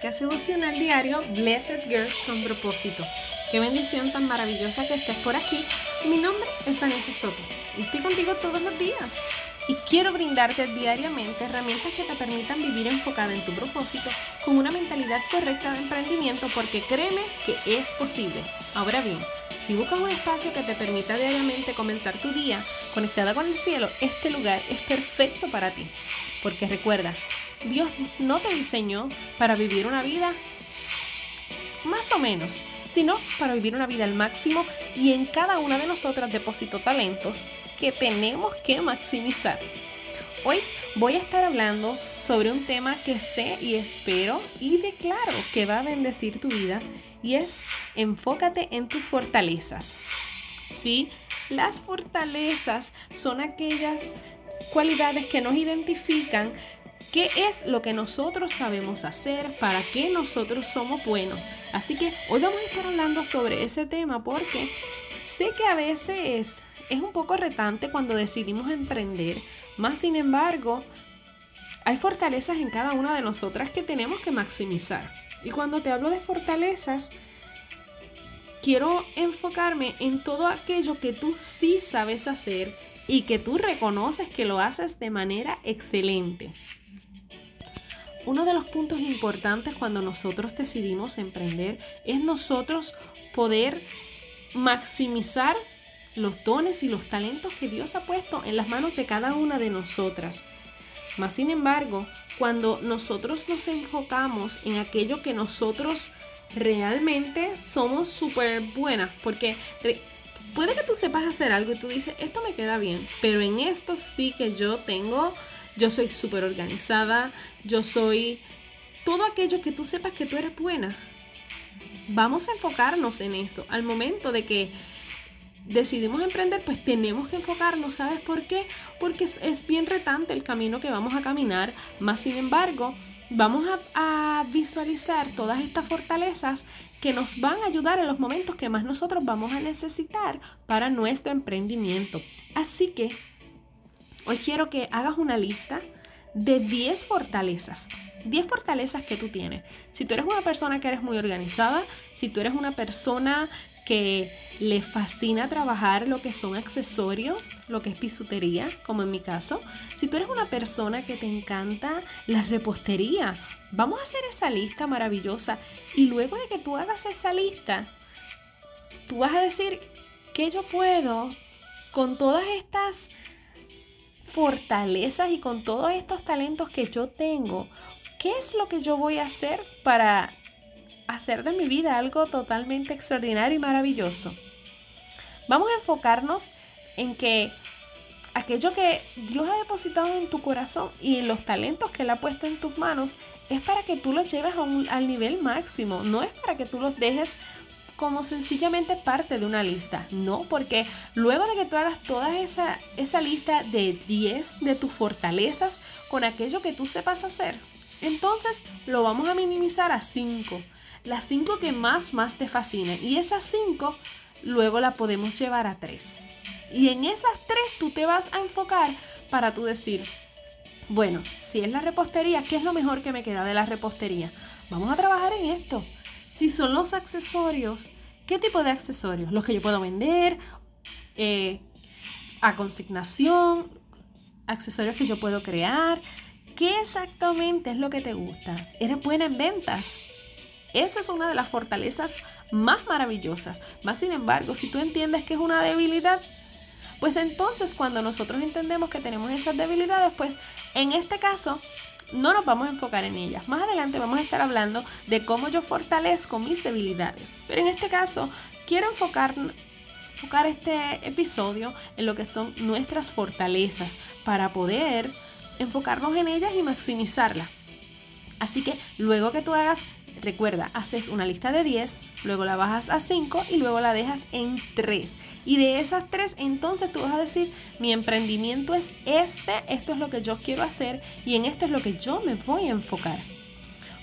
podcast devocional diario Blessed Girls con propósito. Qué bendición tan maravillosa que estés por aquí. Mi nombre es Vanessa Soto y estoy contigo todos los días. Y quiero brindarte diariamente herramientas que te permitan vivir enfocada en tu propósito con una mentalidad correcta de emprendimiento porque créeme que es posible. Ahora bien, si buscas un espacio que te permita diariamente comenzar tu día conectada con el cielo, este lugar es perfecto para ti. Porque recuerda, Dios no te diseñó para vivir una vida más o menos, sino para vivir una vida al máximo y en cada una de nosotras deposito talentos que tenemos que maximizar. Hoy voy a estar hablando sobre un tema que sé y espero y declaro que va a bendecir tu vida y es enfócate en tus fortalezas. Sí, las fortalezas son aquellas cualidades que nos identifican qué es lo que nosotros sabemos hacer, para qué nosotros somos buenos. Así que hoy vamos a estar hablando sobre ese tema porque sé que a veces es un poco retante cuando decidimos emprender, más sin embargo, hay fortalezas en cada una de nosotras que tenemos que maximizar. Y cuando te hablo de fortalezas, quiero enfocarme en todo aquello que tú sí sabes hacer y que tú reconoces que lo haces de manera excelente. Uno de los puntos importantes cuando nosotros decidimos emprender es nosotros poder maximizar los dones y los talentos que Dios ha puesto en las manos de cada una de nosotras. Más sin embargo, cuando nosotros nos enfocamos en aquello que nosotros realmente somos súper buenas, porque puede que tú sepas hacer algo y tú dices, esto me queda bien, pero en esto sí que yo tengo, yo soy súper organizada, yo soy todo aquello que tú sepas que tú eres buena. Vamos a enfocarnos en eso. Al momento de que decidimos emprender, pues tenemos que enfocarnos. ¿Sabes por qué? Porque es, bien retante el camino que vamos a caminar. Más sin embargo, vamos a, a, visualizar todas estas fortalezas que nos van a ayudar en los momentos que más nosotros vamos a necesitar para nuestro emprendimiento. Así que hoy quiero que hagas una lista de 10 fortalezas. 10 fortalezas que tú tienes. Si tú eres una persona que eres muy organizada, si tú eres una persona que le fascina trabajar lo que son accesorios, lo que es pisutería, como en mi caso. Si tú eres una persona que te encanta la repostería, vamos a hacer esa lista maravillosa y luego de que tú hagas esa lista, tú vas a decir que yo puedo con todas estas fortalezas y con todos estos talentos que yo tengo, ¿qué es lo que yo voy a hacer para hacer de mi vida algo totalmente extraordinario y maravilloso. Vamos a enfocarnos en que aquello que Dios ha depositado en tu corazón y los talentos que Él ha puesto en tus manos es para que tú los lleves al nivel máximo, no es para que tú los dejes como sencillamente parte de una lista, no, porque luego de que tú hagas toda esa, esa lista de 10 de tus fortalezas con aquello que tú sepas hacer, entonces lo vamos a minimizar a 5 las cinco que más, más te fascinen. Y esas cinco luego la podemos llevar a tres. Y en esas tres tú te vas a enfocar para tú decir, bueno, si es la repostería, ¿qué es lo mejor que me queda de la repostería? Vamos a trabajar en esto. Si son los accesorios, ¿qué tipo de accesorios? Los que yo puedo vender, eh, a consignación, accesorios que yo puedo crear. ¿Qué exactamente es lo que te gusta? ¿Eres buena en ventas? Eso es una de las fortalezas más maravillosas. Más sin embargo, si tú entiendes que es una debilidad, pues entonces cuando nosotros entendemos que tenemos esas debilidades, pues en este caso no nos vamos a enfocar en ellas. Más adelante vamos a estar hablando de cómo yo fortalezco mis debilidades. Pero en este caso quiero enfocar, enfocar este episodio en lo que son nuestras fortalezas para poder enfocarnos en ellas y maximizarlas. Así que luego que tú hagas Recuerda, haces una lista de 10, luego la bajas a 5 y luego la dejas en 3. Y de esas 3, entonces tú vas a decir, mi emprendimiento es este, esto es lo que yo quiero hacer y en esto es lo que yo me voy a enfocar.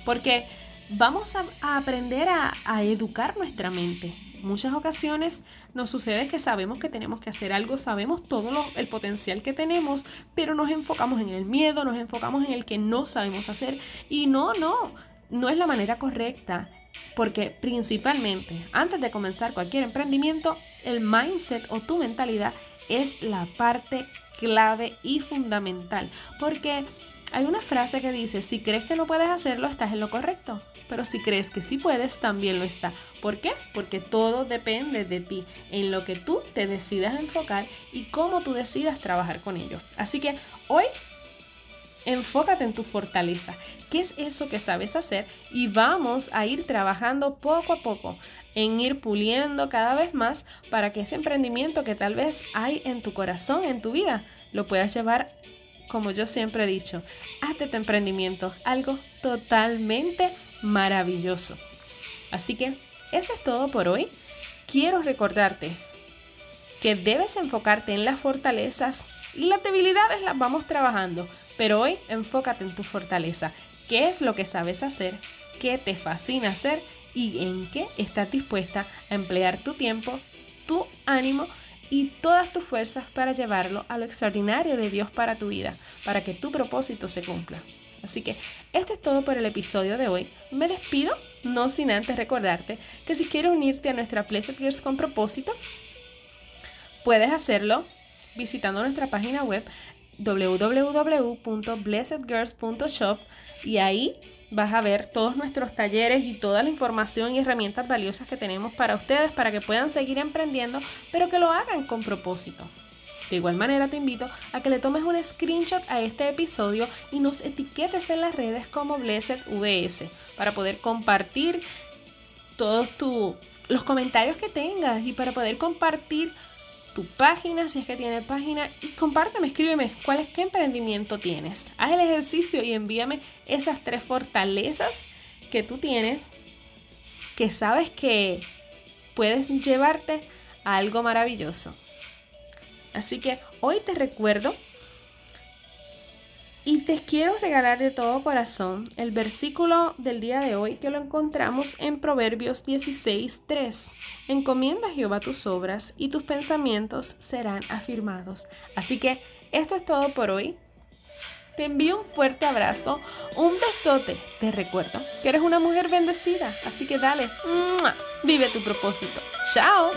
Porque vamos a, aprender a, educar nuestra mente. Muchas ocasiones nos sucede que sabemos que tenemos que hacer algo, sabemos todo el potencial que tenemos, pero nos enfocamos en el miedo, nos enfocamos en el que no sabemos hacer. Y no, no, no es la manera correcta porque principalmente antes de comenzar cualquier emprendimiento, el mindset o tu mentalidad es la parte clave y fundamental. Porque hay una frase que dice, si crees que no puedes hacerlo, estás en lo correcto. Pero si crees que sí puedes, también lo está. ¿Por qué? Porque todo depende de ti, en lo que tú te decidas enfocar y cómo tú decidas trabajar con ello. Así que hoy enfócate en tu fortaleza. ¿Qué es eso que sabes hacer? Y vamos a ir trabajando poco a poco en ir puliendo cada vez más para que ese emprendimiento que tal vez hay en tu corazón, en tu vida, lo puedas llevar, como yo siempre he dicho, hazte tu emprendimiento, algo totalmente maravilloso. Así que eso es todo por hoy. Quiero recordarte que debes enfocarte en las fortalezas y las debilidades las vamos trabajando, pero hoy enfócate en tu fortaleza. ¿Qué es lo que sabes hacer? ¿Qué te fascina hacer? ¿Y en qué estás dispuesta a emplear tu tiempo, tu ánimo y todas tus fuerzas para llevarlo a lo extraordinario de Dios para tu vida, para que tu propósito se cumpla? Así que esto es todo por el episodio de hoy. Me despido, no sin antes recordarte que si quieres unirte a nuestra Blessed Girls con propósito, puedes hacerlo visitando nuestra página web www.blessedgirls.shop y ahí vas a ver todos nuestros talleres y toda la información y herramientas valiosas que tenemos para ustedes para que puedan seguir emprendiendo, pero que lo hagan con propósito. De igual manera te invito a que le tomes un screenshot a este episodio y nos etiquetes en las redes como BlessedVS para poder compartir todos los comentarios que tengas y para poder compartir tu página, si es que tiene página, y compárteme, escríbeme cuál es qué emprendimiento tienes. Haz el ejercicio y envíame esas tres fortalezas que tú tienes, que sabes que puedes llevarte a algo maravilloso. Así que hoy te recuerdo y te quiero regalar de todo corazón el versículo del día de hoy que lo encontramos en Proverbios 16:3. Encomienda a Jehová tus obras y tus pensamientos serán afirmados. Así que esto es todo por hoy. Te envío un fuerte abrazo, un besote. Te recuerdo que eres una mujer bendecida, así que dale, vive tu propósito. Chao.